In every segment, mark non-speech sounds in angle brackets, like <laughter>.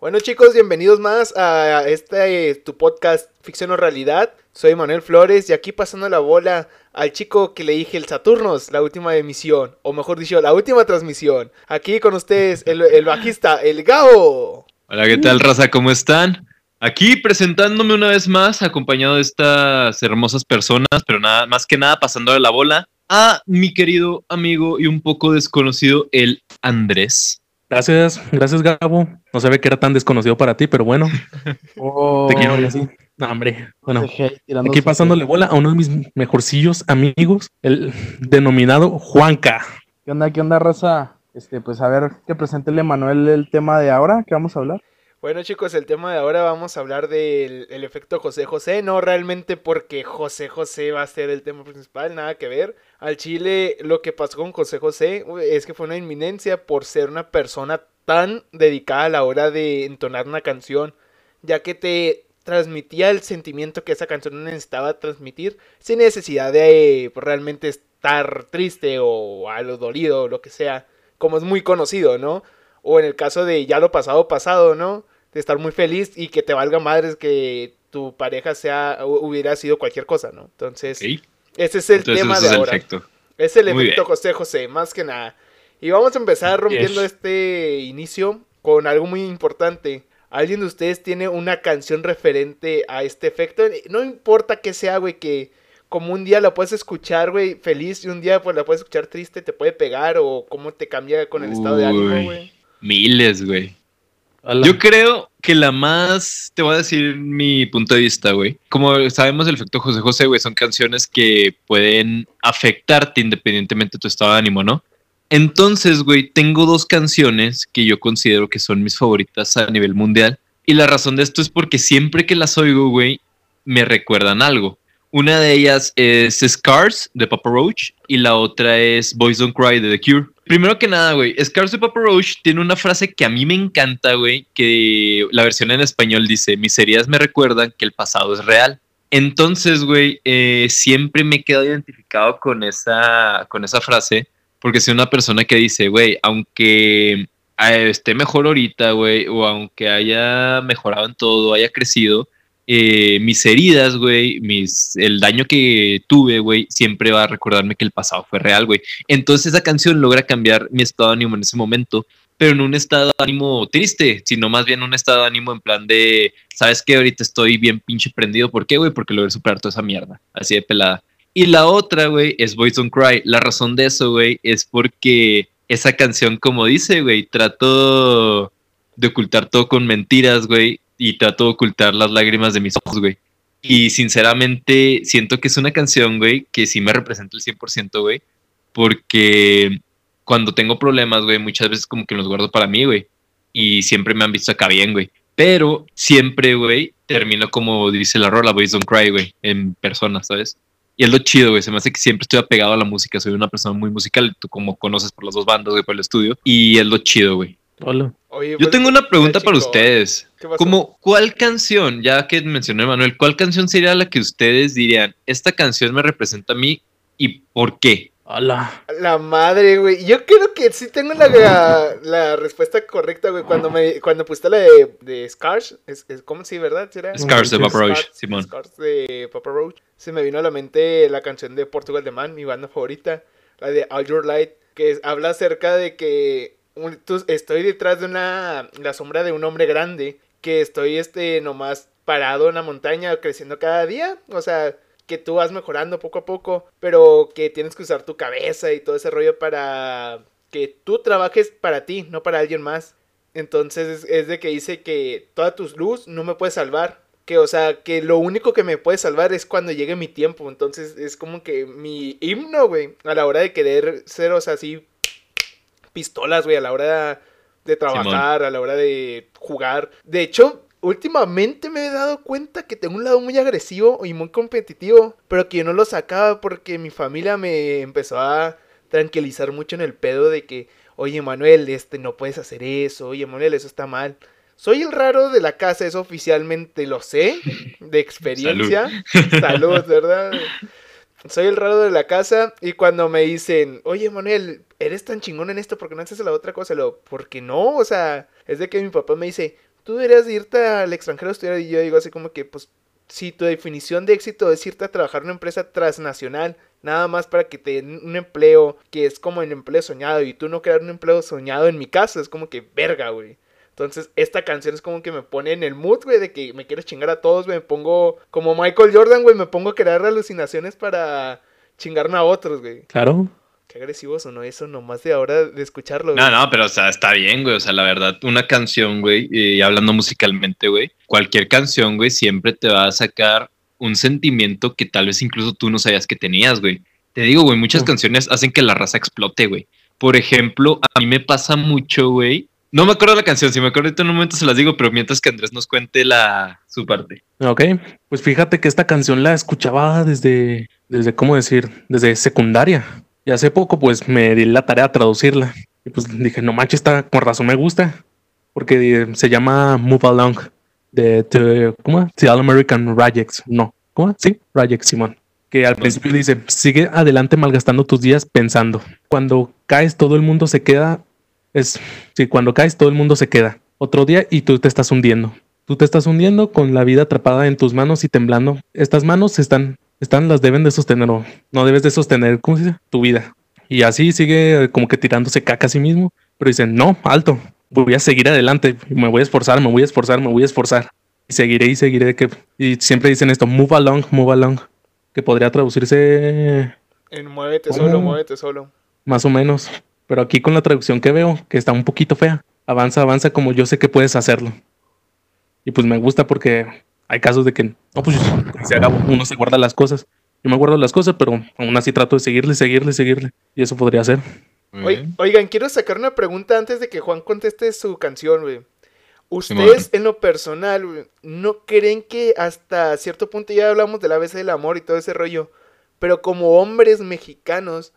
Bueno chicos, bienvenidos más a este tu podcast Ficción o Realidad. Soy Manuel Flores y aquí pasando la bola al chico que le dije el Saturnos, la última emisión, o mejor dicho, la última transmisión. Aquí con ustedes el, bajista, el Gao. Hola, ¿qué tal raza? ¿Cómo están? Aquí presentándome una vez más, acompañado de estas hermosas personas, pero nada más que nada pasándole la bola a mi querido amigo y un poco desconocido, el Andrés. Gracias, gracias Gabo. No sabía que era tan desconocido para ti, pero bueno. <laughs> Te quiero así. No, hombre. Bueno, aquí pasándole bola a uno de mis mejorcillos amigos, el denominado Juanca. ¿Qué onda, qué onda, raza? Este, pues a ver, que presente Manuel el tema de ahora, ¿qué vamos a hablar? Bueno chicos, el tema de ahora vamos a hablar del el efecto José José, no realmente porque José José va a ser el tema principal, nada que ver. Al Chile lo que pasó con José José es que fue una inminencia por ser una persona tan dedicada a la hora de entonar una canción, ya que te transmitía el sentimiento que esa canción necesitaba transmitir sin necesidad de pues, realmente estar triste o algo dolido o lo que sea, como es muy conocido, ¿no? O en el caso de ya lo pasado, pasado, ¿no? De estar muy feliz y que te valga madres que tu pareja sea, hubiera sido cualquier cosa, ¿no? Entonces, ese es el tema de ahora. Es el efecto José José, más que nada. Y vamos a empezar rompiendo este inicio con algo muy importante. ¿Alguien de ustedes tiene una canción referente a este efecto? No importa que sea, güey, que como un día la puedes escuchar, güey, feliz y un día pues la puedes escuchar triste, te puede pegar o cómo te cambia con el estado de ánimo, güey. Miles, güey. Yo creo que la más, te voy a decir mi punto de vista, güey. Como sabemos, el efecto José José, güey, son canciones que pueden afectarte independientemente de tu estado de ánimo, ¿no? Entonces, güey, tengo dos canciones que yo considero que son mis favoritas a nivel mundial. Y la razón de esto es porque siempre que las oigo, güey, me recuerdan algo. Una de ellas es Scars de Papa Roach y la otra es Boys Don't Cry de The Cure. Primero que nada, güey, Scars de Papa Roach tiene una frase que a mí me encanta, güey, que la versión en español dice, mis heridas me recuerdan que el pasado es real. Entonces, güey, eh, siempre me he quedado identificado con esa, con esa frase, porque soy una persona que dice, güey, aunque eh, esté mejor ahorita, güey, o aunque haya mejorado en todo, haya crecido, eh, mis heridas, güey, mis, el daño que tuve, güey, siempre va a recordarme que el pasado fue real, güey. Entonces esa canción logra cambiar mi estado de ánimo en ese momento, pero en un estado de ánimo triste, sino más bien un estado de ánimo en plan de, ¿sabes qué? Ahorita estoy bien pinche prendido. ¿Por qué, güey? Porque logré superar toda esa mierda, así de pelada. Y la otra, güey, es Boys Don't Cry. La razón de eso, güey, es porque esa canción, como dice, güey, trato de ocultar todo con mentiras, güey, y trato de ocultar las lágrimas de mis ojos, güey. Y sinceramente siento que es una canción, güey, que sí me representa el 100%, güey, porque cuando tengo problemas, güey, muchas veces como que los guardo para mí, güey, y siempre me han visto acá bien, güey. Pero siempre, güey, termino como dice la rola, Boys Don't Cry, güey, en persona, ¿sabes? Y es lo chido, güey. Se me hace que siempre estoy apegado a la música. Soy una persona muy musical, tú como conoces por las dos bandas, güey, por el estudio. Y es lo chido, güey. Hola. Yo tengo una pregunta para ustedes. Como, ¿cuál canción, ya que mencioné Manuel, cuál canción sería la que ustedes dirían, esta canción me representa a mí y por qué? Hola. La madre, güey. Yo creo que sí tengo la, la, respuesta correcta, güey. Cuando me cuando pusiste la de, de Scars, es, ¿cómo sí, verdad? Scars de Papa Roach, Simón. Scars de Papa Roach. Se me vino a la mente la canción de Portugal de Man, mi banda favorita. La de All Your Light, que habla acerca de que estoy detrás de una, la sombra de un hombre grande, que estoy este nomás parado en la montaña creciendo cada día, o sea, que tú vas mejorando poco a poco, pero que tienes que usar tu cabeza y todo ese rollo para que tú trabajes para ti, no para alguien más. Entonces es, de que dice que toda tu luz no me puede salvar. Que, o sea, que lo único que me puede salvar es cuando llegue mi tiempo. Entonces es como que mi himno, güey, a la hora de querer ser, o sea, así pistolas, güey, a la hora de trabajar, a la hora de jugar. De hecho, últimamente me he dado cuenta que tengo un lado muy agresivo y muy competitivo, pero que yo no lo sacaba porque mi familia me empezó a tranquilizar mucho en el pedo de que, oye Manuel, este no puedes hacer eso, oye Manuel, eso está mal. Soy el raro de la casa, eso oficialmente lo sé, de experiencia. Salud, Salud ¿verdad? soy el raro de la casa y cuando me dicen, oye Manuel, eres tan chingón en esto, porque no haces la otra cosa? Lo, porque no, o sea, es de que mi papá me dice, tú deberías irte al extranjero a estudiar. Y yo digo así como que, pues, si tu definición de éxito es irte a trabajar en una empresa transnacional, nada más para que te den un empleo que es como el empleo soñado y tú no crear un empleo soñado en mi caso, es como que verga, güey. Entonces, esta canción es como que me pone en el mood, güey, de que me quiero chingar a todos, güey. Me pongo como Michael Jordan, güey, me pongo a crear alucinaciones para chingarme a otros, güey. Claro. Qué agresivo sonó eso nomás de ahora de escucharlo. Güey. No, no, pero o sea, está bien, güey. O sea, la verdad, una canción, güey, y hablando musicalmente, güey, cualquier canción, güey, siempre te va a sacar un sentimiento que tal vez incluso tú no sabías que tenías, güey. Te digo, güey, muchas canciones hacen que la raza explote, güey. Por ejemplo, a mí me pasa mucho, güey. No me acuerdo la canción, si me acuerdo en un momento se las digo, pero mientras que Andrés nos cuente la su parte. Ok, pues fíjate que esta canción la escuchaba desde, desde, ¿cómo decir? Desde secundaria. Y hace poco, pues me di la tarea de traducirla. Y pues dije, no manches, está con razón me gusta. Porque se llama Move Along de, ¿cómo? The All American Rajex. No, ¿cómo? Sí, Rajex Simón. Que al principio dice, sigue adelante malgastando tus días pensando. Cuando caes, todo el mundo se queda. Es, sí, cuando caes, todo el mundo se queda. Otro día y tú te estás hundiendo. Tú te estás hundiendo con la vida atrapada en tus manos y temblando. Estas manos están están, las deben de sostener o no debes de sostener, ¿cómo se dice? Tu vida. Y así sigue como que tirándose caca a sí mismo, pero dicen, no, alto, voy a seguir adelante, me voy a esforzar, me voy a esforzar, me voy a esforzar. Y seguiré y seguiré. Que, y siempre dicen esto, move along, move along, que podría traducirse... En muévete solo, muévete solo. Más o menos. Pero aquí con la traducción que veo, que está un poquito fea, avanza, avanza como yo sé que puedes hacerlo. Y pues me gusta porque hay casos de que, no, pues uno se guarda las cosas. Yo me guardo las cosas, pero aún así trato de seguirle, seguirle, seguirle. Y eso podría ser. Oigan, quiero sacar una pregunta antes de que Juan conteste su canción, güey. ¿Ustedes en lo personal, no creen que hasta cierto punto ya hablamos de la vez del amor y todo ese rollo? Pero como hombres mexicanos,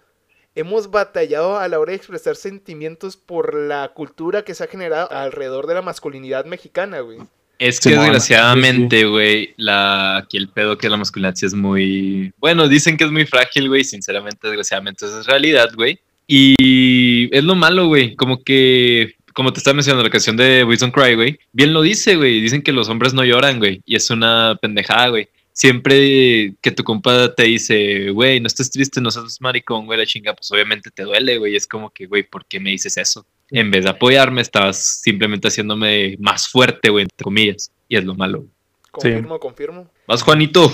hemos batallado a la hora de expresar sentimientos por la cultura que se ha generado alrededor de la masculinidad mexicana, güey. Es que desgraciadamente, güey, la aquí el pedo que la masculinidad es muy. Bueno, dicen que es muy frágil, güey. Sinceramente, desgraciadamente, eso es realidad, güey. Y es lo malo, güey. Como que, como te estaba mencionando la canción de Don't Cry, güey. Bien lo dice, güey. Dicen que los hombres no lloran, güey. Y es una pendejada, güey. Siempre que tu compa te dice, güey, no estés triste, no seas maricón, güey, la chinga, pues obviamente te duele, güey. Es como que, güey, ¿por qué me dices eso? En vez de apoyarme, estabas simplemente haciéndome más fuerte, güey, entre comillas. Y es lo malo. Confirmo, confirmo. Vas, Juanito.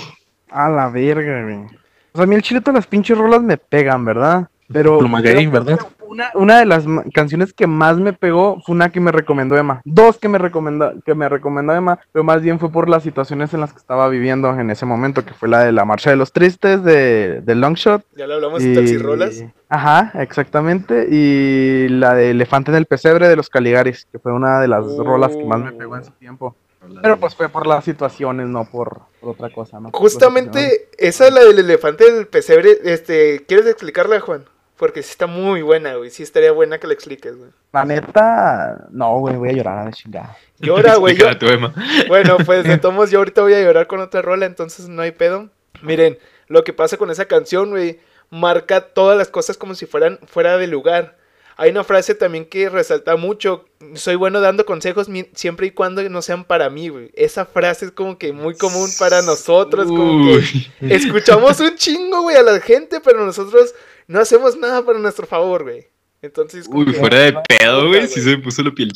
A la verga, güey. O sea, a mí el chile todas las pinches rolas me pegan, ¿verdad? Pero. ¿verdad? Una, de las canciones que más me pegó fue una que me recomendó Emma. Dos que me recomendó, que me recomendó Emma, pero más bien fue por las situaciones en las que estaba viviendo en ese momento, que fue la de la Marcha de los Tristes, de, de Longshot. Ya le hablamos de Taxi Rolas. Ajá, exactamente. Y la de Elefante en el Pesebre de los Caligaris, que fue una de las rolas que más me pegó en su tiempo. Pero pues fue por las situaciones, no por, otra cosa, ¿no? Justamente esa es la del elefante del pesebre. Este, ¿Quieres explicarla, Juan? Porque sí está muy buena, güey. Sí estaría buena que la expliques, güey. La neta, no, güey, voy a llorar a la chingada. Llora, güey. bueno, pues de <laughs> todos yo ahorita voy a llorar con otra rola, entonces no hay pedo. Miren, lo que pasa con esa canción, güey, marca todas las cosas como si fueran fuera de lugar. Hay una frase también que resalta mucho. Soy bueno dando consejos siempre y cuando no sean para mí, güey. Esa frase es como que muy común para nosotros. Como que <laughs> escuchamos un chingo, güey, a la gente, pero nosotros no hacemos nada para nuestro favor, güey. Entonces. Uy, fuera de pedo, güey. Si se me puso la piel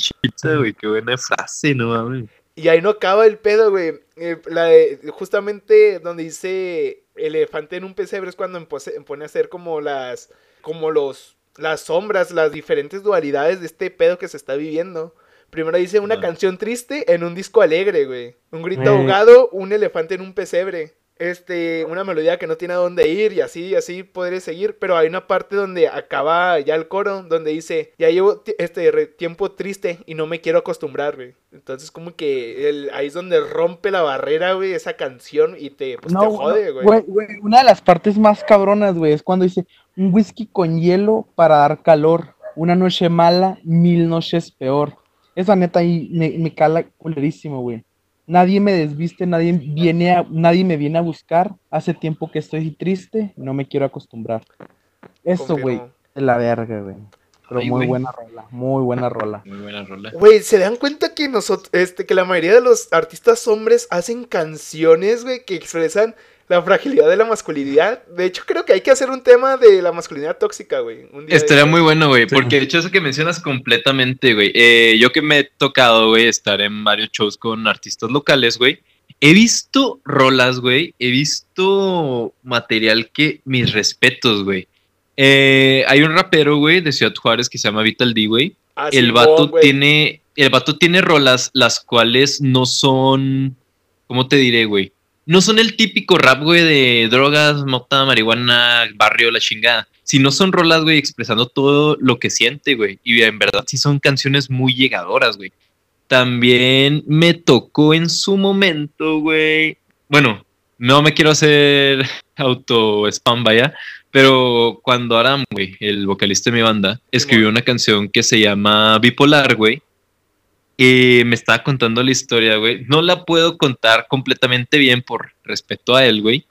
güey. Qué buena frase, no mames. Y ahí no acaba el pedo, güey. Eh, la justamente donde dice elefante en un pesebre es cuando pone a hacer como las. como los. las sombras, las diferentes dualidades de este pedo que se está viviendo. Primero dice una canción triste en un disco alegre, güey. Un grito ahogado, un elefante en un pesebre este, una melodía que no tiene a dónde ir y así, así podré seguir, pero hay una parte donde acaba ya el coro, donde dice, ya llevo este tiempo triste y no me quiero acostumbrar, güey. Entonces como que el, ahí es donde rompe la barrera, güey, esa canción y te, pues, te jode, güey. Una de las partes más cabronas, güey, es cuando dice, un whisky con hielo para dar calor, una noche mala, mil noches peor. Esa neta ahí me, me cala culerísimo, güey. Nadie me desviste, nadie viene a, nadie me viene a buscar. Hace tiempo que estoy triste, no me quiero acostumbrar. Eso, güey, es la verga, güey. Pero muy buena rola, muy buena rola. Muy buena rola. Güey, ¿se dan cuenta que nosotros, este, que la mayoría de los artistas hombres hacen canciones, güey, que expresan la fragilidad de la masculinidad. De hecho, creo que hay que hacer un tema de la masculinidad tóxica, güey. Estaría muy bueno, güey, porque de hecho eso que mencionas completamente, güey. Eh, yo que me he tocado, güey, estar en varios shows con artistas locales, güey. He visto rolas, güey. He visto material que mis respetos, güey. Eh, hay un rapero, güey, de Ciudad Juárez que se llama Vital D, güey. Ah, el vato tiene. El vato tiene rolas las cuales no son. ¿Cómo te diré, güey? No son el típico rap, güey, de drogas, mota, marihuana, barrio, la chingada. Sino son rolas, güey, expresando todo lo que siente, güey. Y en verdad sí son canciones muy llegadoras, güey. También me tocó en su momento, güey. Bueno, no me quiero hacer <laughs> auto-spam, vaya. Pero cuando Aram, güey, el vocalista de mi banda, escribió una canción que se llama Bipolar, güey y me estaba contando la historia, güey. No la puedo contar completamente bien por respeto a él, güey.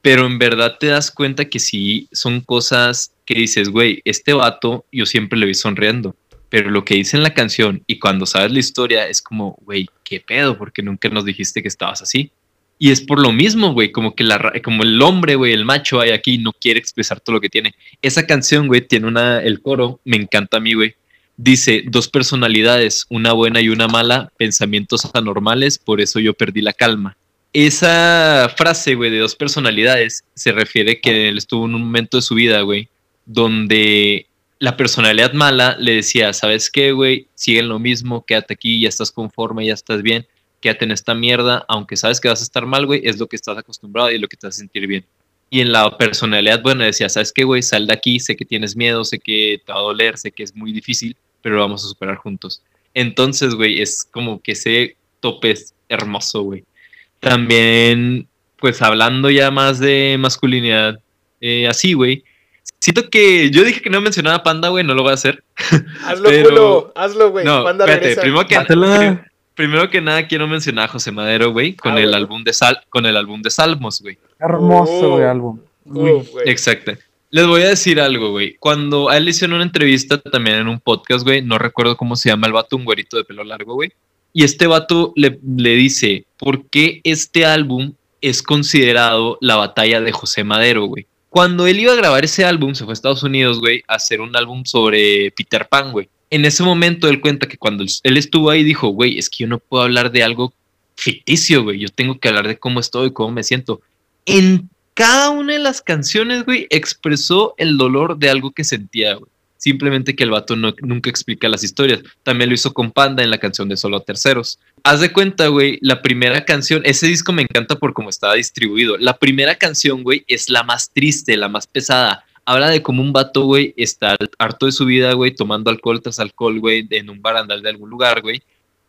Pero en verdad te das cuenta que sí son cosas que dices, güey, este vato yo siempre le vi sonriendo. Pero lo que dice en la canción y cuando sabes la historia es como, güey, ¿qué pedo? Porque nunca nos dijiste que estabas así. Y es por lo mismo, güey, como que la, como el hombre, güey, el macho hay aquí no quiere expresar todo lo que tiene. Esa canción, güey, tiene una, el coro, me encanta a mí, güey Dice, dos personalidades, una buena y una mala, pensamientos anormales, por eso yo perdí la calma. Esa frase, güey, de dos personalidades, se refiere que él estuvo en un momento de su vida, güey, donde la personalidad mala le decía, ¿sabes qué, güey? Sigue lo mismo, quédate aquí, ya estás conforme, ya estás bien, quédate en esta mierda, aunque sabes que vas a estar mal, güey, es lo que estás acostumbrado y es lo que te hace sentir bien. Y en la personalidad buena decía, ¿sabes qué, güey? Sal de aquí, sé que tienes miedo, sé que te va a doler, sé que es muy difícil, pero lo vamos a superar juntos. Entonces, güey, es como que ese tope es hermoso, güey. También, pues hablando ya más de masculinidad, eh, así, güey. Siento que yo dije que no mencionaba Panda, güey, no lo voy a hacer. <laughs> Hazlo, culo, hazlo, güey. No, Panda espérate, primero que, primero que nada quiero mencionar a José Madero, güey, con ah, el álbum de Sal, con el álbum de Salmos, güey. Hermoso, güey, álbum. Exacto. Les voy a decir algo, güey. Cuando a él hicieron una entrevista también en un podcast, güey, no recuerdo cómo se llama el vato, un güerito de pelo largo, güey. Y este vato le, le dice, ¿por qué este álbum es considerado la batalla de José Madero, güey? Cuando él iba a grabar ese álbum, se fue a Estados Unidos, güey, a hacer un álbum sobre Peter Pan, güey. En ese momento él cuenta que cuando él estuvo ahí dijo, güey, es que yo no puedo hablar de algo ficticio, güey. Yo tengo que hablar de cómo estoy, cómo me siento. En cada una de las canciones, güey, expresó el dolor de algo que sentía, güey. Simplemente que el vato no, nunca explica las historias. También lo hizo con Panda en la canción de Solo Terceros. Haz de cuenta, güey, la primera canción, ese disco me encanta por cómo estaba distribuido. La primera canción, güey, es la más triste, la más pesada. Habla de cómo un vato, güey, está harto de su vida, güey, tomando alcohol tras alcohol, güey, en un barandal de algún lugar, güey.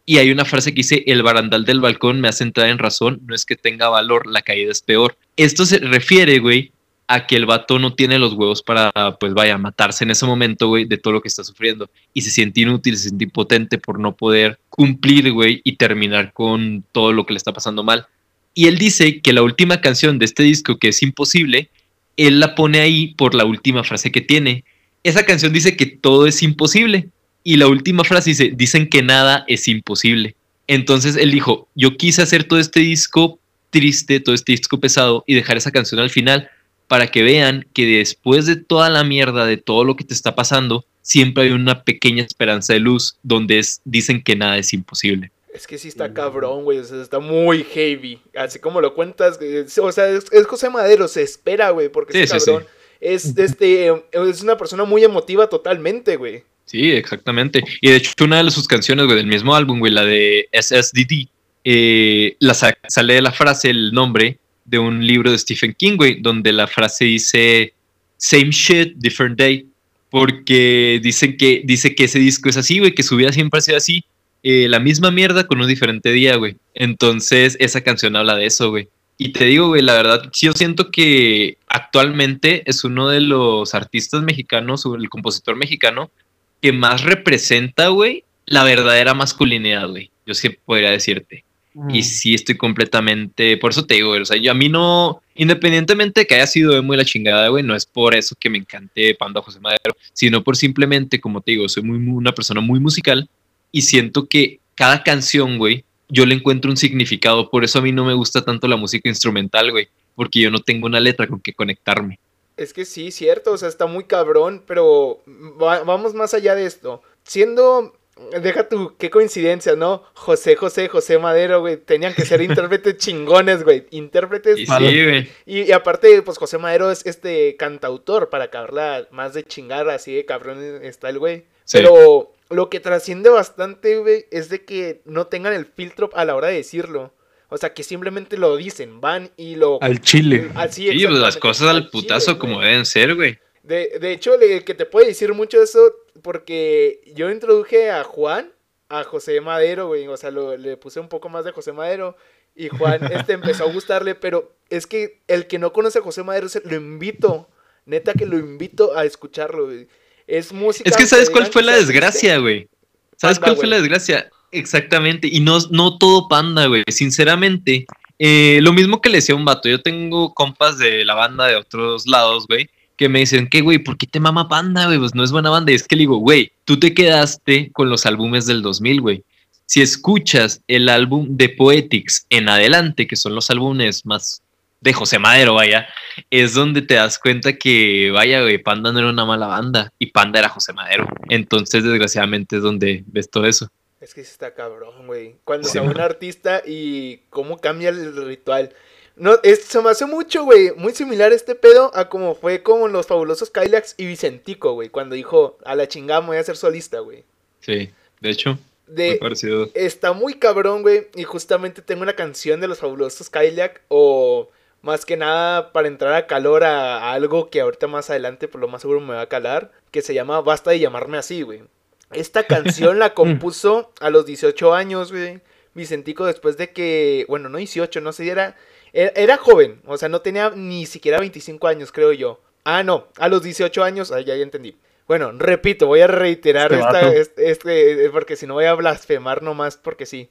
Y hay una frase que dice, el barandal del balcón me hace entrar en razón, no es que tenga valor, la caída es peor. Esto se refiere, güey, a que el vato no tiene los huevos para, pues vaya, matarse en ese momento, güey, de todo lo que está sufriendo. Y se siente inútil, se siente impotente por no poder cumplir, güey, y terminar con todo lo que le está pasando mal. Y él dice que la última canción de este disco, que es imposible, él la pone ahí por la última frase que tiene. Esa canción dice que todo es imposible. Y la última frase dice, dicen que nada es imposible. Entonces él dijo, yo quise hacer todo este disco triste, todo este disco pesado y dejar esa canción al final para que vean que después de toda la mierda, de todo lo que te está pasando, siempre hay una pequeña esperanza de luz donde es, dicen que nada es imposible. Es que sí está cabrón, güey, o sea, está muy heavy, así como lo cuentas, o sea, es, José Madero, se espera, güey, porque es cabrón. Es, este, es una persona muy emotiva totalmente, güey. Sí, exactamente. Y de hecho, una de sus canciones, güey, del mismo álbum, güey, la de SSDD, eh, la sale de la frase, el nombre de un libro de Stephen King, güey, donde la frase dice Same shit, different day. Porque dicen que, dice que ese disco es así, güey, que su vida siempre ha sido así. Eh, la misma mierda con un diferente día, güey. Entonces, esa canción habla de eso, güey. Y te digo, güey, la verdad, yo siento que actualmente es uno de los artistas mexicanos, o el compositor mexicano, que más representa, güey, la verdadera masculinidad, güey. Yo sí podría decirte. Y sí estoy completamente, por eso te digo, güey, o sea, yo a mí no, Independientemente de que haya sido muy la chingada, güey, no es por eso que me encante Panda José Madero, sino por simplemente, como te digo, soy muy, una persona muy musical y siento que cada canción, güey, yo le encuentro un significado. Por eso a mí no me gusta tanto la música instrumental, güey, porque yo no tengo una letra con que conectarme. Es que sí, cierto, o sea, está muy cabrón, pero vamos más allá de esto. Siendo Deja tu, qué coincidencia, ¿no? José, José, José Madero, güey. Tenían que ser <laughs> intérpretes chingones, güey. Intérpretes. Y, sí, güey. Y, aparte, pues José Madero es este cantautor para acabarla más de chingar, así de cabrón está el güey. Pero lo que trasciende bastante, güey, es de que no tengan el filtro a la hora de decirlo. O sea, que simplemente lo dicen, van y lo... Al chile. Así, sí, pues las cosas al, putazo como deben ser, güey. De, de hecho, le, que te puede decir mucho eso porque yo introduje a Juan, a José Madero, güey. O sea, le puse un poco más de José Madero. Y Juan <laughs> este, empezó a gustarle, pero es que el que no conoce a José Madero, lo invito. Neta que lo invito a escucharlo, güey. Es música. Es que ¿sabes cuál fue la desgracia, güey? ¿Sabes cuál fue la desgracia? Exactamente. Y no, no todo panda, güey. Sinceramente, eh, lo mismo que le decía un vato. Yo tengo compas de la banda de otros lados, güey que me dicen, ¿qué, güey? ¿Por qué te mama Panda, güey? Pues no es buena banda. Y es que le digo, güey, tú te quedaste con los álbumes del 2000, güey. Si escuchas el álbum de Poetics en adelante, que son los álbumes más de José Madero, vaya, es donde te das cuenta que, vaya, güey, Panda no era una mala banda y Panda era José Madero. Entonces, desgraciadamente, es donde ves todo eso. Es que está cabrón, güey. Cuando se un artista y cómo cambia el ritual. No, es, se me hace mucho, güey. Muy similar este pedo a como fue con los fabulosos Kylax y Vicentico, güey. Cuando dijo, a la chingada voy a ser solista, güey. Sí, de hecho. De, parecido. Está muy cabrón, güey. Y justamente tengo una canción de los fabulosos Kylax. O más que nada para entrar a calor a, algo que ahorita más adelante, por lo más seguro me va a calar. Que se llama Basta de llamarme así, güey. Esta canción la <laughs> compuso a los 18 años, güey. Vicentico después de que, bueno, no 18, no sé, era era, joven, o sea, no tenía ni siquiera 25 años, creo yo. Ah, no, a los 18 años, ah, ya, ya entendí. Bueno, repito, voy a reiterar este esta, este, eh, porque si no voy a blasfemar nomás porque sí.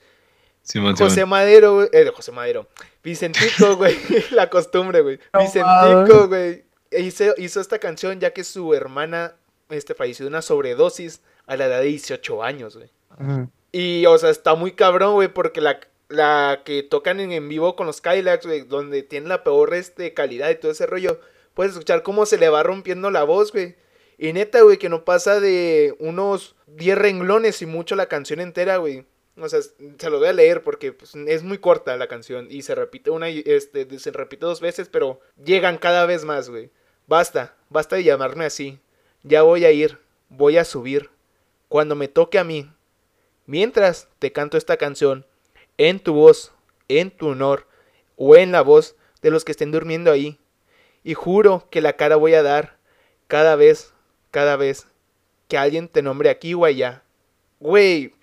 José Madero, eh, José Madero. Vicentico, <laughs> güey, <laughs> la costumbre, güey. Vicentico, güey, hizo, hizo, esta canción ya que su hermana este, falleció de una sobredosis a la edad de 18 años, güey. Y, o sea, está muy cabrón, güey, porque la, la que tocan en, vivo con los Kylax, güey, donde tienen la peor este, calidad y todo ese rollo, puedes escuchar cómo se le va rompiendo la voz, güey. Y neta, güey, que no pasa de unos 10 renglones y mucho la canción entera, güey. O sea, se lo voy a leer porque pues, es muy corta la canción y se repite una este se repite dos veces, pero llegan cada vez más, güey. Basta, basta de llamarme así. Ya voy a ir, voy a subir cuando me toque a mí. Mientras te canto esta canción, en tu voz, en tu honor, o en la voz de los que estén durmiendo ahí. Y juro que la cara voy a dar cada vez, cada vez que alguien te nombre aquí o allá. Güey,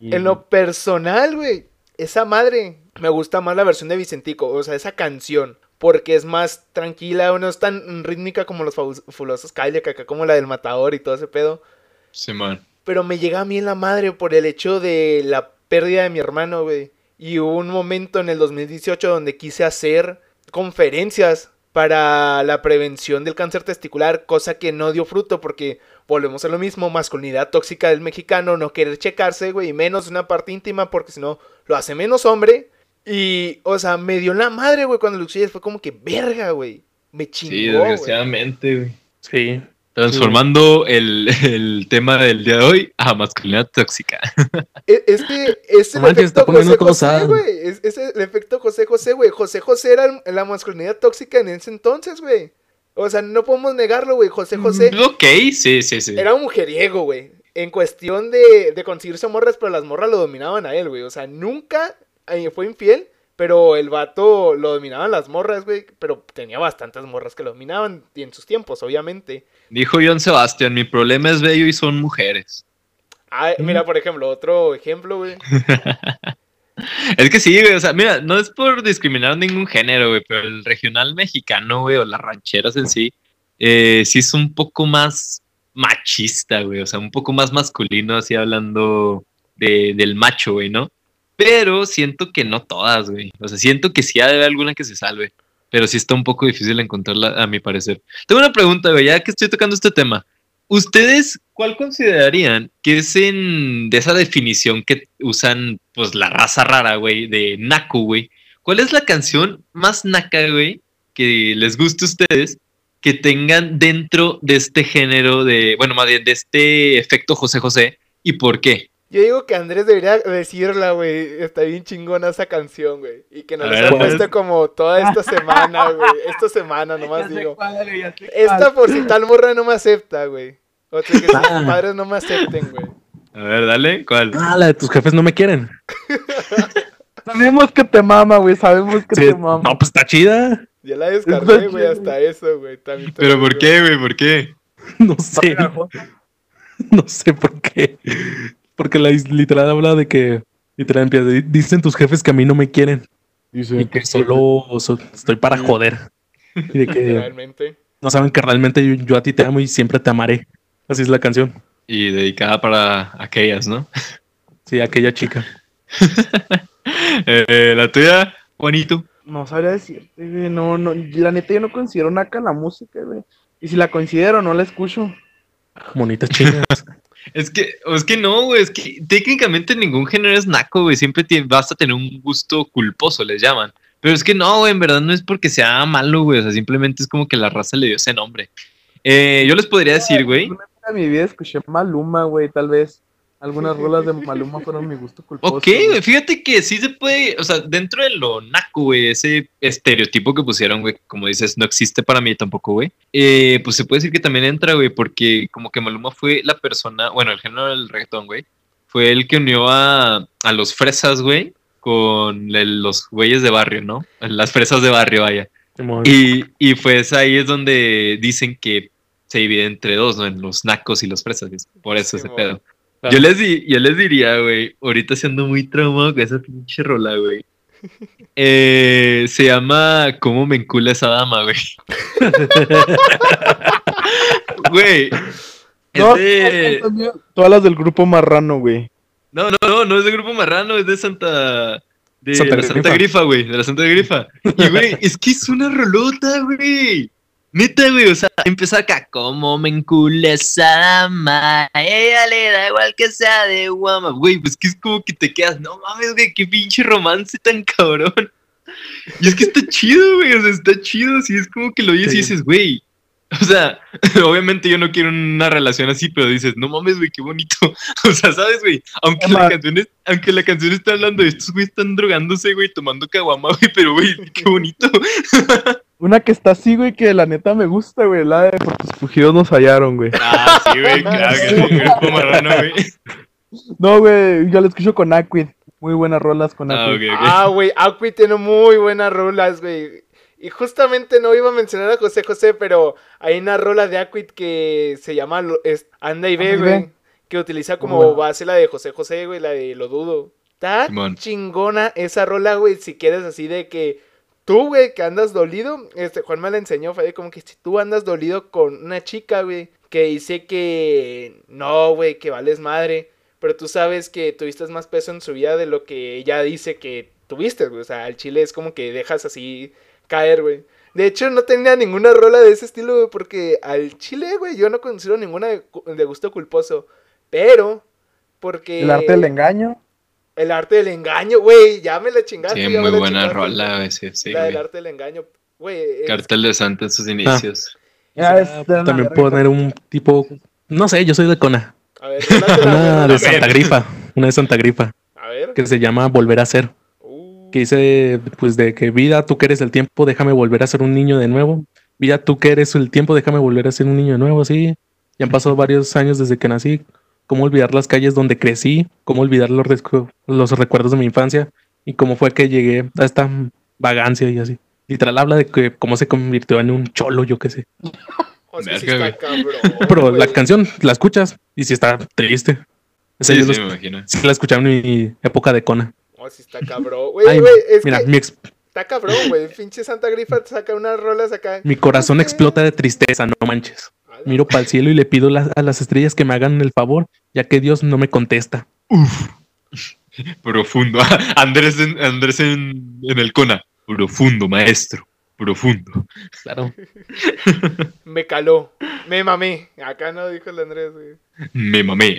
en lo personal, güey, esa madre me gusta más la versión de Vicentico, o sea, esa canción. Porque es más tranquila, no es tan rítmica como los fabulosos que acá como la del matador y todo ese pedo. Sí, man. Pero me llega a mí en la madre por el hecho de la pérdida de mi hermano, güey. Y hubo un momento en el 2018 donde quise hacer conferencias para la prevención del cáncer testicular, cosa que no dio fruto porque volvemos a lo mismo, masculinidad tóxica del mexicano, no querer checarse, güey, y menos una parte íntima porque si no lo hace menos hombre. Y, o sea, me dio la madre, güey, cuando lo fue como que verga, güey. Me chingó, Sí, desgraciadamente, güey. Sí. Transformando el, tema del día de hoy a masculinidad tóxica. E, es, que es el efecto José José, güey. Es, el efecto José José, güey. José José era la masculinidad tóxica en ese entonces, güey. O sea, no podemos negarlo, güey. José José. Mm, ok, sí, sí, sí. Era un mujeriego, güey. En cuestión de, de conseguirse morras, pero las morras lo dominaban a él, güey. O sea, nunca eh, fue infiel pero el vato lo dominaban las morras, güey. Pero tenía bastantes morras que lo dominaban y en sus tiempos, obviamente. Dijo John Sebastián, mi problema es bello y son mujeres. Ah, mira, por ejemplo, otro ejemplo, güey. <laughs> es que sí, güey, o sea, mira, no es por discriminar ningún género, güey, pero el regional mexicano, güey, o las rancheras en sí, eh, sí es un poco más machista, güey, o sea, un poco más masculino, así hablando de, del macho, güey, ¿no? Pero siento que no todas, güey. O sea, siento que sí ha de haber alguna que se salve. Pero sí está un poco difícil encontrarla, a mi parecer. Tengo una pregunta, güey, ya que estoy tocando este tema. ¿Ustedes cuál considerarían que es en de esa definición que usan pues la raza rara, güey, de Naku, güey? ¿Cuál es la canción más naca, güey, que les guste a ustedes que tengan dentro de este género de, bueno, más de este efecto José José y por qué? Yo digo que Andrés debería decirla, güey. Está bien chingona esa canción, güey. Y que nos la ha puesto como toda esta semana, güey. Esta semana nomás digo. esta por si tal morra no me acepta, güey. O sea, que sus <laughs> ah. padres no me acepten, güey. A ver, dale, ¿cuál? Ah, la de tus jefes no me quieren. <laughs> Sabemos que te mama, güey. Sabemos que te mama. No, pues está chida. Ya la descargué, güey, hasta eso, güey. Pero ¿por qué, güey? ¿Por qué? <laughs> No sé. No sé por qué. Porque la literal habla de que, literal empieza, dicen tus jefes que a mí no me quieren. y que solo estoy para joder. Y de que no saben que realmente yo, a ti te amo y siempre te amaré. Así es la canción. Y dedicada para aquellas, ¿no? Sí, aquella chica. <laughs> Eh, la tuya, Juanito. No sabría decirte, No, no, la neta yo no considero naca la música, güey. Y si la considero, no la escucho. Bonitas chingas. <laughs> Es que, es que no, güey, es que técnicamente ningún género es naco, güey, siempre basta tener un gusto culposo, les llaman. Pero es que no, güey, en verdad no es porque sea malo, güey, o sea, simplemente es como que la raza le dio ese nombre. Eh, yo les podría decir, güey. En mi vida escuché Maluma, güey, tal vez. Algunas <laughs> rolas de Maluma fueron mi gusto culposo. Ok, güey, fíjate que sí se puede, o sea, dentro de lo naco, güey, ese estereotipo que pusieron, güey, como dices, no existe para mí tampoco, güey. Eh, pues se puede decir que también entra, güey, porque como que Maluma fue la persona, bueno, el género del reggaetón, güey, fue el que unió a, a los fresas, güey, con los güeyes de barrio, ¿no? Las fresas de barrio, vaya. Y, y pues ahí es donde dicen que se divide entre dos, ¿no? En los nacos y los fresas, por eso ese pedo. Yo, les di, yo les diría, güey, ahorita siendo muy traumado con esa pinche rola, güey. <laughs> Eh, se llama ¿Cómo me encula esa dama, güey? <laughs> güey. No, Todas las del grupo Marrano, güey. No, no, no, no es del grupo Marrano, es de Santa. De Santa la Santa Grifa, güey. De la Santa Grifa. Y, güey, es que es una rolota, güey. Neta, güey, o sea, empezó acá, como me encula esa dama, ella le da igual que sea de guama, güey, pues que es como que te quedas, no mames, güey, qué pinche romance tan cabrón. Y es que está chido, güey, o sea, está chido, si es como que lo oyes y dices, güey, o sea, <laughs> obviamente yo no quiero una relación así, pero dices, no mames, güey, qué bonito. <laughs> O sea, ¿sabes, güey? Aunque la, canción es, aunque la canción está hablando de estos güey están drogándose, güey, tomando caguama, <laughs> güey, pero, güey, qué bonito. Una que está así, güey, que la neta me gusta, güey, la de Por tus fugidos nos hallaron, güey. Ah, sí, güey, <laughs> claro, que es un grupo marrano, güey. No, güey, yo la escucho con Aquid. Muy buenas rolas con ah, Aquid. Ah, güey, Aquid tiene muy buenas rolas, güey. Y justamente no iba a mencionar a José José, pero hay una rola de Aquid que se llama Anda y Ve, güey. Que utiliza como base la de José José, güey, la de Lo Dudo. Está chingona esa rola, güey, si quieres así de que tú, güey, que andas dolido, este, Juan me la enseñó, fue como que si tú andas dolido con una chica, güey, que dice que no, güey, que vales madre, pero tú sabes que tuviste más peso en su vida de lo que ella dice que tuviste, güey, o sea, al chile es como que dejas así caer, güey. De hecho, no tenía ninguna rola de ese estilo, güey, porque al chile, güey, yo no considero ninguna de, de gusto culposo, pero porque... El arte del engaño. El arte del engaño, güey, ya me la chingaste. Sí, muy buena rola, güey, sí, sí, La del arte del engaño, güey. Cartel de Santa en sus ah. inicios. también puedo tener un tipo, no sé, yo soy de Cona. A ver, una de Santa Grifa, una de Santa Grifa. A ver. Que se llama Volver a ser. Uh. Que dice, pues, de que vida, tú que eres el tiempo, déjame volver a ser un niño de nuevo. Vida, tú que eres el tiempo, déjame volver a ser un niño de nuevo, sí. Ya han pasado varios años desde que nací cómo olvidar las calles donde crecí, cómo olvidar los, los recuerdos de mi infancia y cómo fue que llegué a esta vagancia y así. Literal habla de que cómo se convirtió en un cholo, yo qué sé. <laughs> Pero la canción la escuchas y si está triste. sí, sí, me imagino. Sí, la escuchaba en mi época de cona. Oh, sí está cabrón. Güey, es mira, mi Está cabrón, güey. Pinche Santa Grifa saca unas rolas acá. Mi corazón explota de tristeza, no manches. Miro para el cielo y le pido a las estrellas que me hagan el favor, ya que Dios no me contesta. Uf. <laughs> Profundo. <laughs> Andrés en, Andrés en, el Cona. Profundo, maestro. profundo. Claro. <laughs> me caló. Me mamé. Acá no dijo el Andrés, güey. Me mamé.